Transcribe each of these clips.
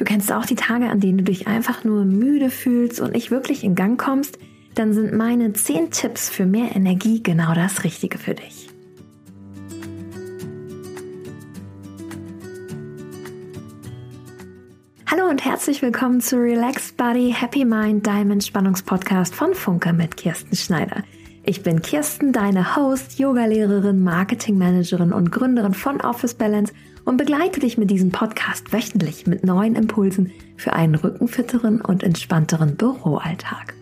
Du kennst auch die Tage, an denen du dich einfach nur müde fühlst und nicht wirklich in Gang kommst? Dann sind meine 10 Tipps für mehr Energie genau das Richtige für dich. Hallo und herzlich willkommen zu Relaxed Body Happy Mind Diamond Spannungspodcast von Funke mit Kirsten Schneider. Ich bin Kirsten, deine Host, Yogalehrerin, Marketingmanagerin und Gründerin von Office Balance und begleite dich mit diesem Podcast wöchentlich mit neuen Impulsen für einen rückenfitteren und entspannteren Büroalltag.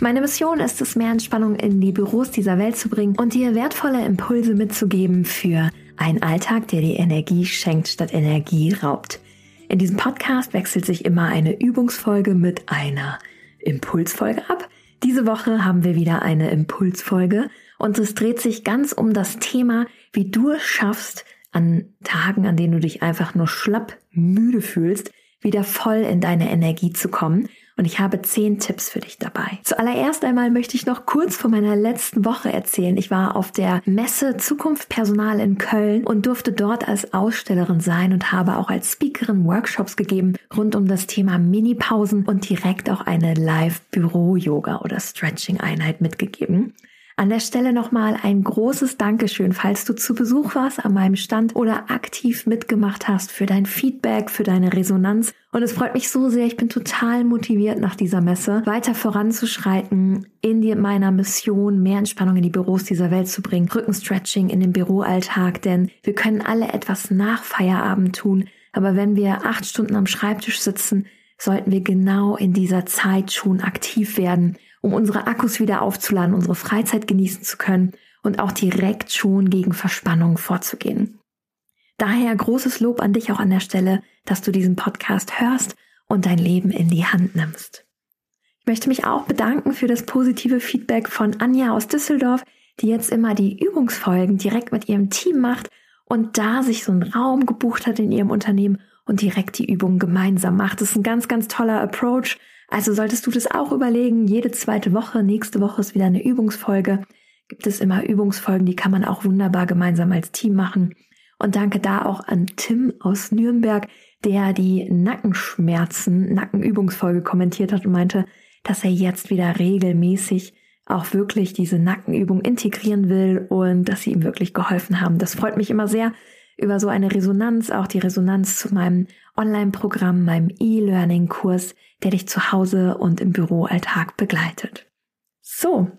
Meine Mission ist es, mehr Entspannung in die Büros dieser Welt zu bringen und dir wertvolle Impulse mitzugeben für einen Alltag, der dir Energie schenkt statt Energie raubt. In diesem Podcast wechselt sich immer eine Übungsfolge mit einer Impulsfolge ab. Diese Woche haben wir wieder eine Impulsfolge und es dreht sich ganz um das Thema, wie du es schaffst, an Tagen, an denen du dich einfach nur schlapp müde fühlst, wieder voll in deine Energie zu kommen. Und ich habe zehn Tipps für dich dabei. Zuallererst einmal möchte ich noch kurz von meiner letzten Woche erzählen. Ich war auf der Messe Zukunft Personal in Köln und durfte dort als Ausstellerin sein und habe auch als Speakerin Workshops gegeben rund um das Thema Mini-Pausen und direkt auch eine Live-Büro-Yoga oder Stretching-Einheit mitgegeben. An der Stelle nochmal ein großes Dankeschön, falls du zu Besuch warst an meinem Stand oder aktiv mitgemacht hast für dein Feedback, für deine Resonanz. Und es freut mich so sehr, ich bin total motiviert nach dieser Messe, weiter voranzuschreiten in die, meiner Mission, mehr Entspannung in die Büros dieser Welt zu bringen, Rückenstretching in den Büroalltag, denn wir können alle etwas nach Feierabend tun. Aber wenn wir acht Stunden am Schreibtisch sitzen, sollten wir genau in dieser Zeit schon aktiv werden um unsere Akkus wieder aufzuladen, unsere Freizeit genießen zu können und auch direkt schon gegen Verspannung vorzugehen. Daher großes Lob an dich auch an der Stelle, dass du diesen Podcast hörst und dein Leben in die Hand nimmst. Ich möchte mich auch bedanken für das positive Feedback von Anja aus Düsseldorf, die jetzt immer die Übungsfolgen direkt mit ihrem Team macht und da sich so einen Raum gebucht hat in ihrem Unternehmen und direkt die Übungen gemeinsam macht. Das ist ein ganz, ganz toller Approach also solltest du das auch überlegen, jede zweite Woche, nächste Woche ist wieder eine Übungsfolge, gibt es immer Übungsfolgen, die kann man auch wunderbar gemeinsam als Team machen. Und danke da auch an Tim aus Nürnberg, der die Nackenschmerzen, Nackenübungsfolge kommentiert hat und meinte, dass er jetzt wieder regelmäßig auch wirklich diese Nackenübung integrieren will und dass sie ihm wirklich geholfen haben. Das freut mich immer sehr über so eine Resonanz, auch die Resonanz zu meinem Online-Programm, meinem E-Learning-Kurs, der dich zu Hause und im Büroalltag begleitet. So,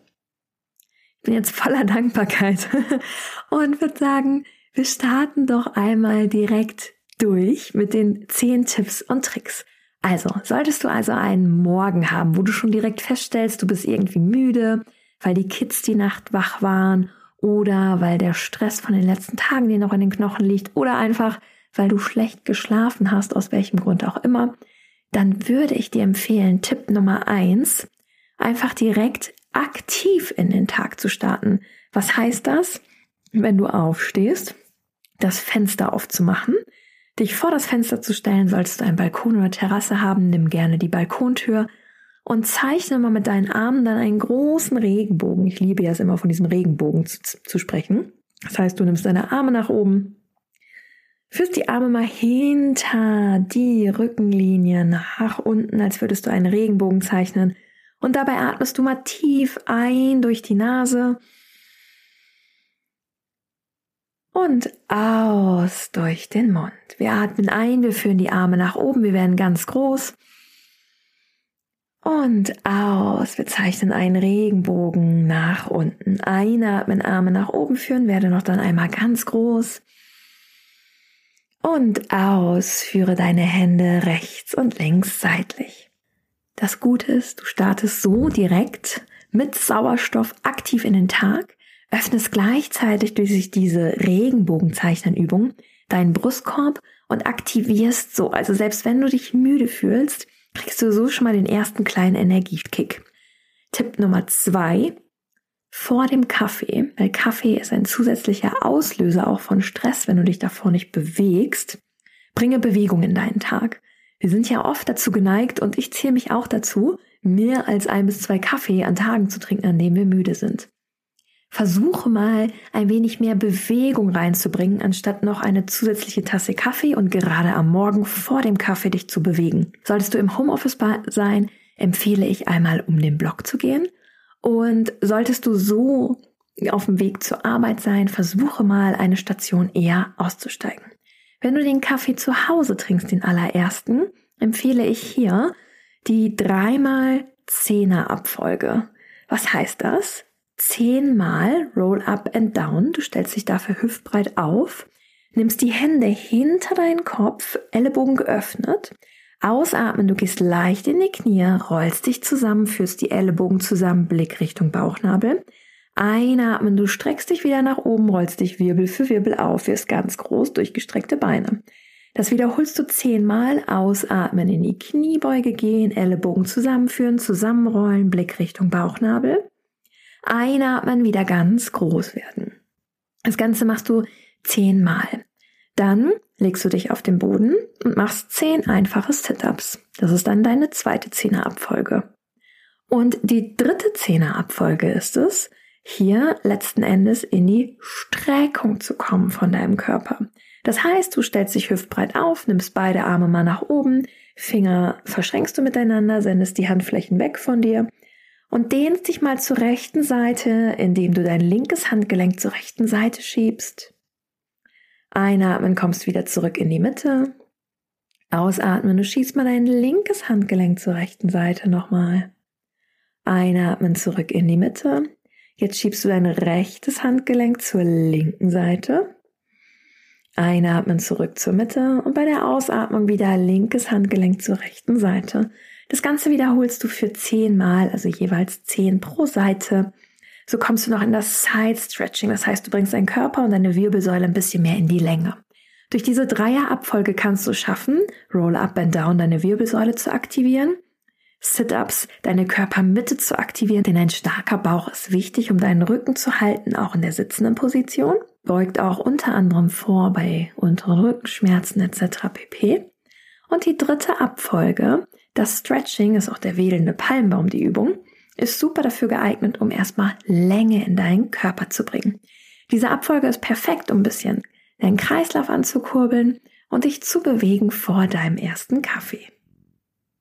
ich bin jetzt voller Dankbarkeit und würde sagen, wir starten doch einmal direkt durch mit den zehn Tipps und Tricks. Also, solltest du also einen Morgen haben, wo du schon direkt feststellst, du bist irgendwie müde, weil die Kids die Nacht wach waren oder weil der Stress von den letzten Tagen dir noch in den Knochen liegt oder einfach weil du schlecht geschlafen hast, aus welchem Grund auch immer, dann würde ich dir empfehlen, Tipp Nummer eins, einfach direkt aktiv in den Tag zu starten. Was heißt das? Wenn du aufstehst, das Fenster aufzumachen, dich vor das Fenster zu stellen, solltest du einen Balkon oder Terrasse haben, nimm gerne die Balkontür und zeichne mal mit deinen Armen dann einen großen Regenbogen. Ich liebe ja es immer von diesem Regenbogen zu, zu sprechen. Das heißt, du nimmst deine Arme nach oben, Führst die Arme mal hinter die Rückenlinie nach unten, als würdest du einen Regenbogen zeichnen. Und dabei atmest du mal tief ein durch die Nase und aus durch den Mund. Wir atmen ein, wir führen die Arme nach oben, wir werden ganz groß. Und aus, wir zeichnen einen Regenbogen nach unten. Einatmen, Arme nach oben führen, werde noch dann einmal ganz groß. Und aus, führe deine Hände rechts und links seitlich. Das Gute ist, du startest so direkt mit Sauerstoff aktiv in den Tag, öffnest gleichzeitig durch diese Regenbogenzeichnenübung deinen Brustkorb und aktivierst so, also selbst wenn du dich müde fühlst, kriegst du so schon mal den ersten kleinen Energiekick. Tipp Nummer zwei, vor dem Kaffee, weil Kaffee ist ein zusätzlicher Auslöser auch von Stress, wenn du dich davor nicht bewegst, bringe Bewegung in deinen Tag. Wir sind ja oft dazu geneigt und ich zähle mich auch dazu, mehr als ein bis zwei Kaffee an Tagen zu trinken, an denen wir müde sind. Versuche mal ein wenig mehr Bewegung reinzubringen, anstatt noch eine zusätzliche Tasse Kaffee und gerade am Morgen vor dem Kaffee dich zu bewegen. Solltest du im Homeoffice sein, empfehle ich einmal um den Block zu gehen. Und solltest du so auf dem Weg zur Arbeit sein, versuche mal eine Station eher auszusteigen. Wenn du den Kaffee zu Hause trinkst, den allerersten, empfehle ich hier die dreimal Zehner Abfolge. Was heißt das? Zehnmal Roll up and down. Du stellst dich dafür hüftbreit auf, nimmst die Hände hinter deinen Kopf, Ellenbogen geöffnet. Ausatmen, du gehst leicht in die Knie, rollst dich zusammen, führst die Ellenbogen zusammen, Blick Richtung Bauchnabel. Einatmen, du streckst dich wieder nach oben, rollst dich Wirbel für Wirbel auf, wirst ganz groß, durchgestreckte Beine. Das wiederholst du zehnmal. Ausatmen, in die Kniebeuge gehen, Ellenbogen zusammenführen, zusammenrollen, Blick Richtung Bauchnabel. Einatmen, wieder ganz groß werden. Das Ganze machst du zehnmal. Dann legst du dich auf den Boden und machst zehn einfache Sit-ups. Das ist dann deine zweite Zehnerabfolge. Und die dritte Zehnerabfolge ist es, hier letzten Endes in die Streckung zu kommen von deinem Körper. Das heißt, du stellst dich hüftbreit auf, nimmst beide Arme mal nach oben, Finger verschränkst du miteinander, sendest die Handflächen weg von dir und dehnst dich mal zur rechten Seite, indem du dein linkes Handgelenk zur rechten Seite schiebst. Einatmen, kommst wieder zurück in die Mitte. Ausatmen, du schiebst mal dein linkes Handgelenk zur rechten Seite nochmal. Einatmen, zurück in die Mitte. Jetzt schiebst du dein rechtes Handgelenk zur linken Seite. Einatmen, zurück zur Mitte und bei der Ausatmung wieder linkes Handgelenk zur rechten Seite. Das Ganze wiederholst du für zehnmal, also jeweils zehn pro Seite. So kommst du noch in das Side Stretching. Das heißt, du bringst deinen Körper und deine Wirbelsäule ein bisschen mehr in die Länge. Durch diese Dreierabfolge kannst du schaffen, Roll Up and Down deine Wirbelsäule zu aktivieren, Sit-Ups deine Körpermitte zu aktivieren, denn ein starker Bauch ist wichtig, um deinen Rücken zu halten, auch in der sitzenden Position. Beugt auch unter anderem vor bei unteren Rückenschmerzen etc. pp. Und die dritte Abfolge das Stretching ist auch der wedelnde Palmbaum, die Übung, ist super dafür geeignet, um erstmal Länge in deinen Körper zu bringen. Diese Abfolge ist perfekt, um ein bisschen deinen Kreislauf anzukurbeln und dich zu bewegen vor deinem ersten Kaffee.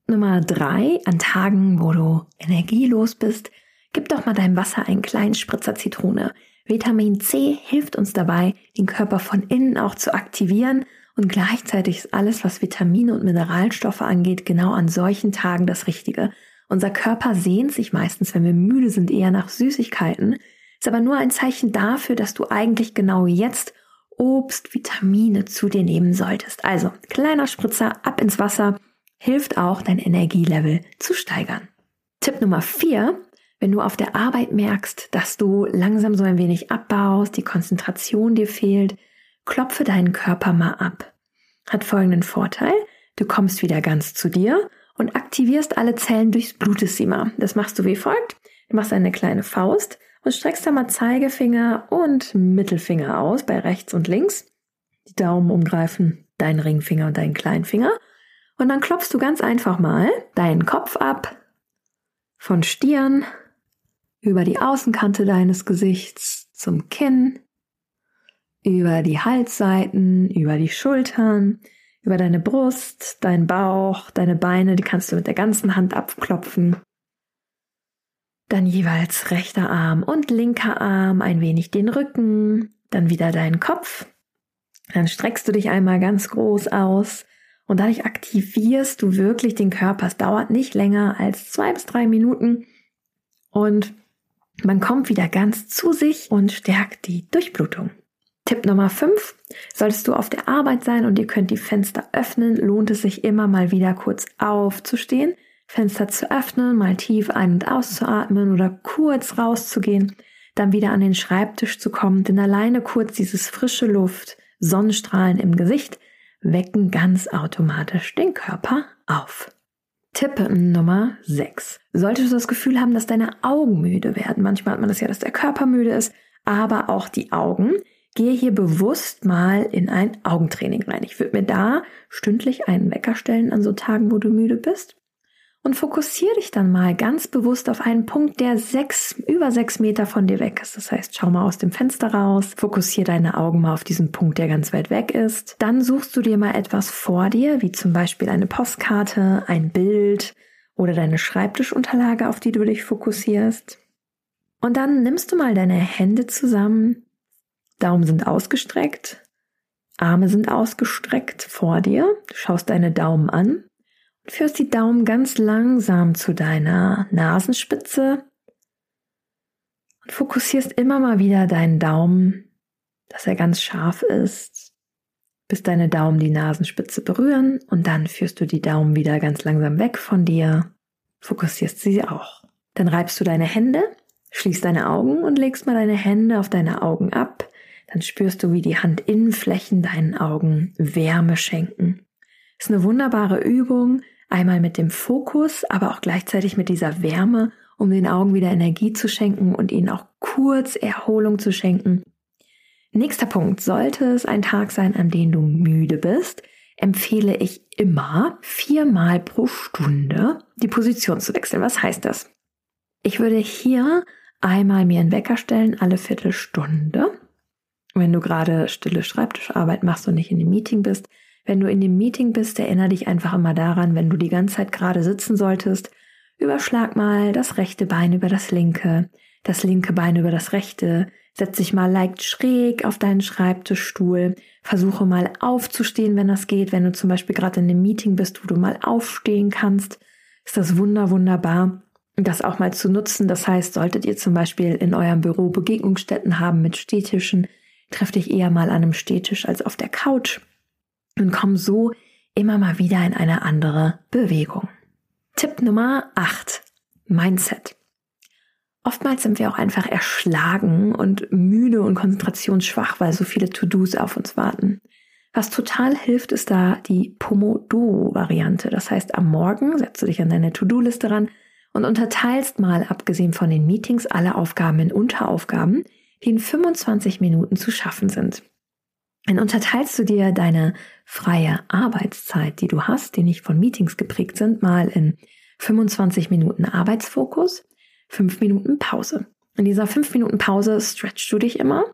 Nummer drei, an Tagen, wo du energielos bist, gib doch mal deinem Wasser einen kleinen Spritzer Zitrone. Vitamin C hilft uns dabei, den Körper von innen auch zu aktivieren und gleichzeitig ist alles, was Vitamine und Mineralstoffe angeht, genau an solchen Tagen das Richtige. Unser Körper sehnt sich meistens, wenn wir müde sind, eher nach Süßigkeiten, ist aber nur ein Zeichen dafür, dass du eigentlich genau jetzt Obst, Vitamine zu dir nehmen solltest. Also kleiner Spritzer ab ins Wasser hilft auch, dein Energielevel zu steigern. Tipp Nummer vier: Wenn du auf der Arbeit merkst, dass du langsam so ein wenig abbaust, die Konzentration dir fehlt, klopfe deinen Körper mal ab. Hat folgenden Vorteil. Du kommst wieder ganz zu dir und aktivierst alle Zellen durchs Blutesima. Das machst du wie folgt. Du machst eine kleine Faust und streckst da mal Zeigefinger und Mittelfinger aus bei rechts und links. Die Daumen umgreifen, deinen Ringfinger und deinen Kleinfinger. Und dann klopfst du ganz einfach mal deinen Kopf ab von Stirn über die Außenkante deines Gesichts zum Kinn, über die Halsseiten, über die Schultern, über deine Brust, dein Bauch, deine Beine, die kannst du mit der ganzen Hand abklopfen. Dann jeweils rechter Arm und linker Arm, ein wenig den Rücken, dann wieder deinen Kopf. Dann streckst du dich einmal ganz groß aus und dadurch aktivierst du wirklich den Körper. Es dauert nicht länger als zwei bis drei Minuten und man kommt wieder ganz zu sich und stärkt die Durchblutung. Tipp Nummer 5. Solltest du auf der Arbeit sein und ihr könnt die Fenster öffnen, lohnt es sich immer mal wieder kurz aufzustehen, Fenster zu öffnen, mal tief ein- und auszuatmen oder kurz rauszugehen, dann wieder an den Schreibtisch zu kommen, denn alleine kurz dieses frische Luft, Sonnenstrahlen im Gesicht wecken ganz automatisch den Körper auf. Tipp Nummer 6. Solltest du das Gefühl haben, dass deine Augen müde werden, manchmal hat man das ja, dass der Körper müde ist, aber auch die Augen, gehe hier bewusst mal in ein Augentraining rein. Ich würde mir da stündlich einen Wecker stellen an so Tagen, wo du müde bist. und fokussiere dich dann mal ganz bewusst auf einen Punkt, der sechs, über sechs Meter von dir weg ist. Das heißt, schau mal aus dem Fenster raus, fokussiere deine Augen mal auf diesen Punkt, der ganz weit weg ist. Dann suchst du dir mal etwas vor dir, wie zum Beispiel eine Postkarte, ein Bild oder deine Schreibtischunterlage, auf die du dich fokussierst. Und dann nimmst du mal deine Hände zusammen, Daumen sind ausgestreckt, Arme sind ausgestreckt vor dir, du schaust deine Daumen an führst die Daumen ganz langsam zu deiner Nasenspitze und fokussierst immer mal wieder deinen Daumen, dass er ganz scharf ist, bis deine Daumen die Nasenspitze berühren und dann führst du die Daumen wieder ganz langsam weg von dir, fokussierst sie auch. Dann reibst du deine Hände, schließt deine Augen und legst mal deine Hände auf deine Augen ab. Dann spürst du, wie die Handinnenflächen deinen Augen Wärme schenken. Ist eine wunderbare Übung, Einmal mit dem Fokus, aber auch gleichzeitig mit dieser Wärme, um den Augen wieder Energie zu schenken und ihnen auch kurz Erholung zu schenken. Nächster Punkt. Sollte es ein Tag sein, an dem du müde bist, empfehle ich immer viermal pro Stunde die Position zu wechseln. Was heißt das? Ich würde hier einmal mir einen Wecker stellen, alle Viertelstunde. Wenn du gerade stille Schreibtischarbeit machst und nicht in dem Meeting bist, wenn du in dem Meeting bist, erinnere dich einfach immer daran, wenn du die ganze Zeit gerade sitzen solltest, überschlag mal das rechte Bein über das linke, das linke Bein über das rechte, setz dich mal leicht schräg auf deinen Schreibtischstuhl, versuche mal aufzustehen, wenn das geht, wenn du zum Beispiel gerade in einem Meeting bist, wo du mal aufstehen kannst, ist das wunder, wunderbar, das auch mal zu nutzen. Das heißt, solltet ihr zum Beispiel in eurem Büro Begegnungsstätten haben mit Stehtischen, treff dich eher mal an einem Stehtisch als auf der Couch und komm so immer mal wieder in eine andere Bewegung. Tipp Nummer 8. Mindset. Oftmals sind wir auch einfach erschlagen und müde und konzentrationsschwach, weil so viele To-Dos auf uns warten. Was total hilft, ist da die Pomodoro-Variante. Das heißt, am Morgen setzt du dich an deine To-Do-Liste ran und unterteilst mal, abgesehen von den Meetings, alle Aufgaben in Unteraufgaben, die in 25 Minuten zu schaffen sind. Dann unterteilst du dir deine freie Arbeitszeit, die du hast, die nicht von Meetings geprägt sind, mal in 25 Minuten Arbeitsfokus, 5 Minuten Pause. In dieser 5 Minuten Pause stretchst du dich immer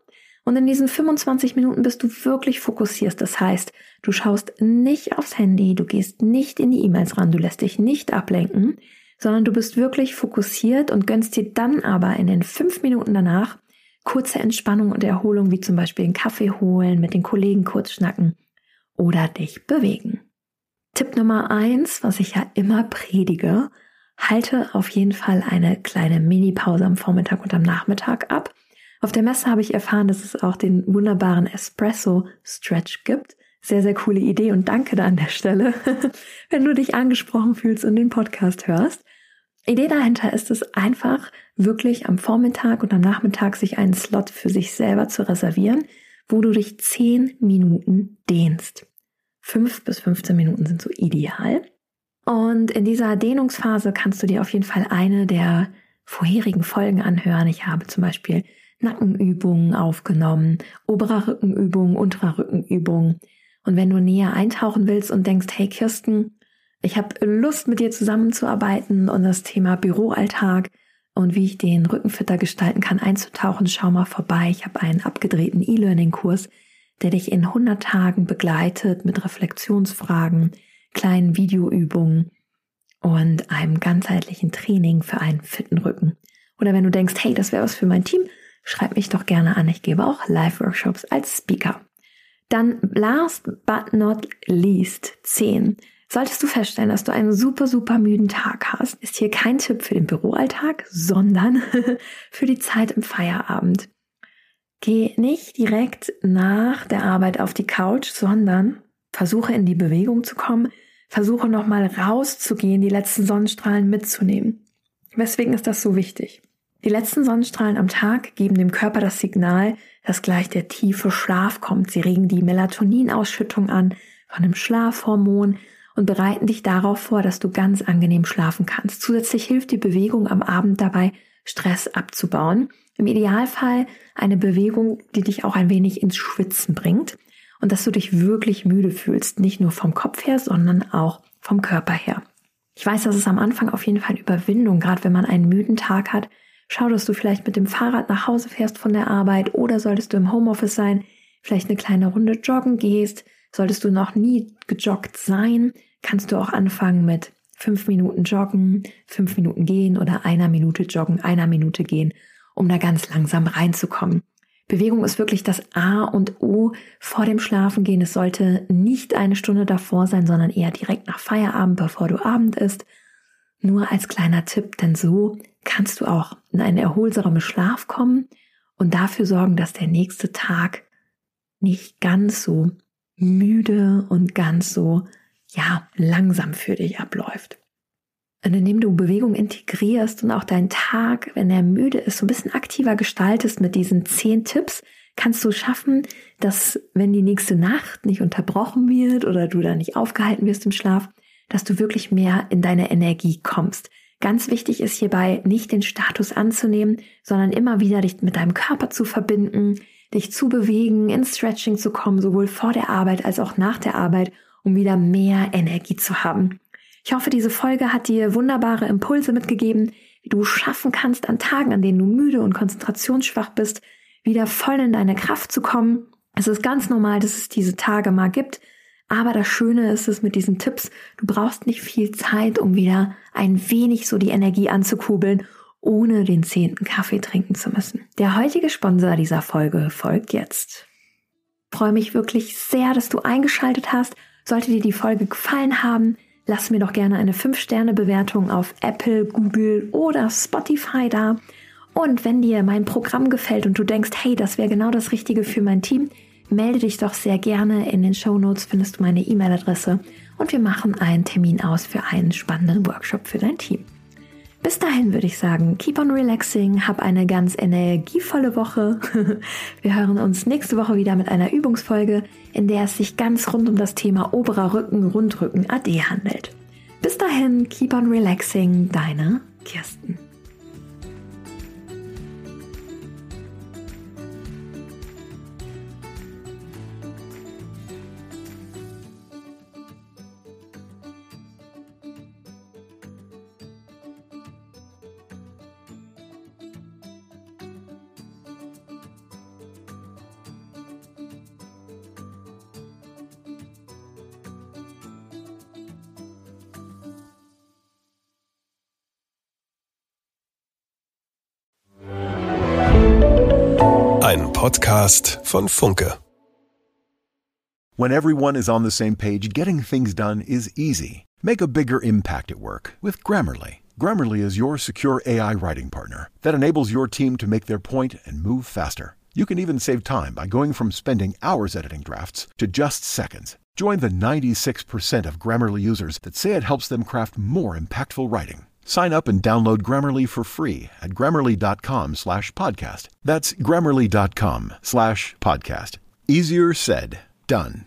und in diesen 25 Minuten bist du wirklich fokussiert. Das heißt, du schaust nicht aufs Handy, du gehst nicht in die E-Mails ran, du lässt dich nicht ablenken, sondern du bist wirklich fokussiert und gönnst dir dann aber in den 5 Minuten danach kurze Entspannung und Erholung, wie zum Beispiel einen Kaffee holen, mit den Kollegen kurz schnacken oder dich bewegen. Tipp Nummer eins, was ich ja immer predige, halte auf jeden Fall eine kleine Mini-Pause am Vormittag und am Nachmittag ab. Auf der Messe habe ich erfahren, dass es auch den wunderbaren Espresso-Stretch gibt. Sehr, sehr coole Idee und danke da an der Stelle, wenn du dich angesprochen fühlst und den Podcast hörst. Idee dahinter ist es einfach, wirklich am Vormittag und am Nachmittag sich einen Slot für sich selber zu reservieren, wo du dich 10 Minuten dehnst. 5 bis 15 Minuten sind so ideal. Und in dieser Dehnungsphase kannst du dir auf jeden Fall eine der vorherigen Folgen anhören. Ich habe zum Beispiel Nackenübungen aufgenommen, oberer Rückenübungen, unterer Rückenübungen. Und wenn du näher eintauchen willst und denkst, hey Kirsten, ich habe Lust, mit dir zusammenzuarbeiten und das Thema Büroalltag und wie ich den Rücken fitter gestalten kann, einzutauchen. Schau mal vorbei. Ich habe einen abgedrehten E-Learning-Kurs, der dich in 100 Tagen begleitet mit Reflexionsfragen, kleinen Videoübungen und einem ganzheitlichen Training für einen fitten Rücken. Oder wenn du denkst, hey, das wäre was für mein Team, schreib mich doch gerne an. Ich gebe auch Live-Workshops als Speaker. Dann last but not least 10 Solltest du feststellen, dass du einen super, super müden Tag hast, ist hier kein Tipp für den Büroalltag, sondern für die Zeit im Feierabend. Geh nicht direkt nach der Arbeit auf die Couch, sondern versuche in die Bewegung zu kommen, versuche nochmal rauszugehen, die letzten Sonnenstrahlen mitzunehmen. Weswegen ist das so wichtig? Die letzten Sonnenstrahlen am Tag geben dem Körper das Signal, dass gleich der tiefe Schlaf kommt. Sie regen die Melatoninausschüttung an von dem Schlafhormon und bereiten dich darauf vor, dass du ganz angenehm schlafen kannst. Zusätzlich hilft die Bewegung am Abend dabei, Stress abzubauen. Im Idealfall eine Bewegung, die dich auch ein wenig ins Schwitzen bringt und dass du dich wirklich müde fühlst, nicht nur vom Kopf her, sondern auch vom Körper her. Ich weiß, das ist am Anfang auf jeden Fall Überwindung, gerade wenn man einen müden Tag hat. Schau, dass du vielleicht mit dem Fahrrad nach Hause fährst von der Arbeit oder solltest du im Homeoffice sein, vielleicht eine kleine Runde joggen gehst. Solltest du noch nie gejoggt sein, kannst du auch anfangen mit fünf Minuten joggen, fünf Minuten gehen oder einer Minute joggen, einer Minute gehen, um da ganz langsam reinzukommen. Bewegung ist wirklich das A und O vor dem Schlafengehen. Es sollte nicht eine Stunde davor sein, sondern eher direkt nach Feierabend, bevor du Abend isst. Nur als kleiner Tipp, denn so kannst du auch in einen erholsamen Schlaf kommen und dafür sorgen, dass der nächste Tag nicht ganz so müde und ganz so, ja, langsam für dich abläuft. Und indem du Bewegung integrierst und auch deinen Tag, wenn er müde ist, so ein bisschen aktiver gestaltest mit diesen zehn Tipps, kannst du schaffen, dass wenn die nächste Nacht nicht unterbrochen wird oder du da nicht aufgehalten wirst im Schlaf, dass du wirklich mehr in deine Energie kommst. Ganz wichtig ist hierbei nicht den Status anzunehmen, sondern immer wieder dich mit deinem Körper zu verbinden, dich zu bewegen, ins Stretching zu kommen, sowohl vor der Arbeit als auch nach der Arbeit, um wieder mehr Energie zu haben. Ich hoffe, diese Folge hat dir wunderbare Impulse mitgegeben, wie du schaffen kannst, an Tagen, an denen du müde und konzentrationsschwach bist, wieder voll in deine Kraft zu kommen. Es ist ganz normal, dass es diese Tage mal gibt. Aber das Schöne ist es mit diesen Tipps, du brauchst nicht viel Zeit, um wieder ein wenig so die Energie anzukurbeln, ohne den zehnten Kaffee trinken zu müssen. Der heutige Sponsor dieser Folge folgt jetzt. Ich freue mich wirklich sehr, dass du eingeschaltet hast. Sollte dir die Folge gefallen haben, lass mir doch gerne eine 5-Sterne-Bewertung auf Apple, Google oder Spotify da. Und wenn dir mein Programm gefällt und du denkst, hey, das wäre genau das Richtige für mein Team, melde dich doch sehr gerne. In den Show Notes findest du meine E-Mail-Adresse und wir machen einen Termin aus für einen spannenden Workshop für dein Team. Bis dahin würde ich sagen, keep on relaxing, hab eine ganz energievolle Woche. Wir hören uns nächste Woche wieder mit einer Übungsfolge, in der es sich ganz rund um das Thema oberer Rücken, Rundrücken AD handelt. Bis dahin, keep on relaxing, deine Kirsten. Podcast von Funke. When everyone is on the same page, getting things done is easy. Make a bigger impact at work with Grammarly. Grammarly is your secure AI writing partner that enables your team to make their point and move faster. You can even save time by going from spending hours editing drafts to just seconds. Join the 96% of Grammarly users that say it helps them craft more impactful writing. Sign up and download Grammarly for free at grammarly.com slash podcast. That's grammarly.com slash podcast. Easier said, done.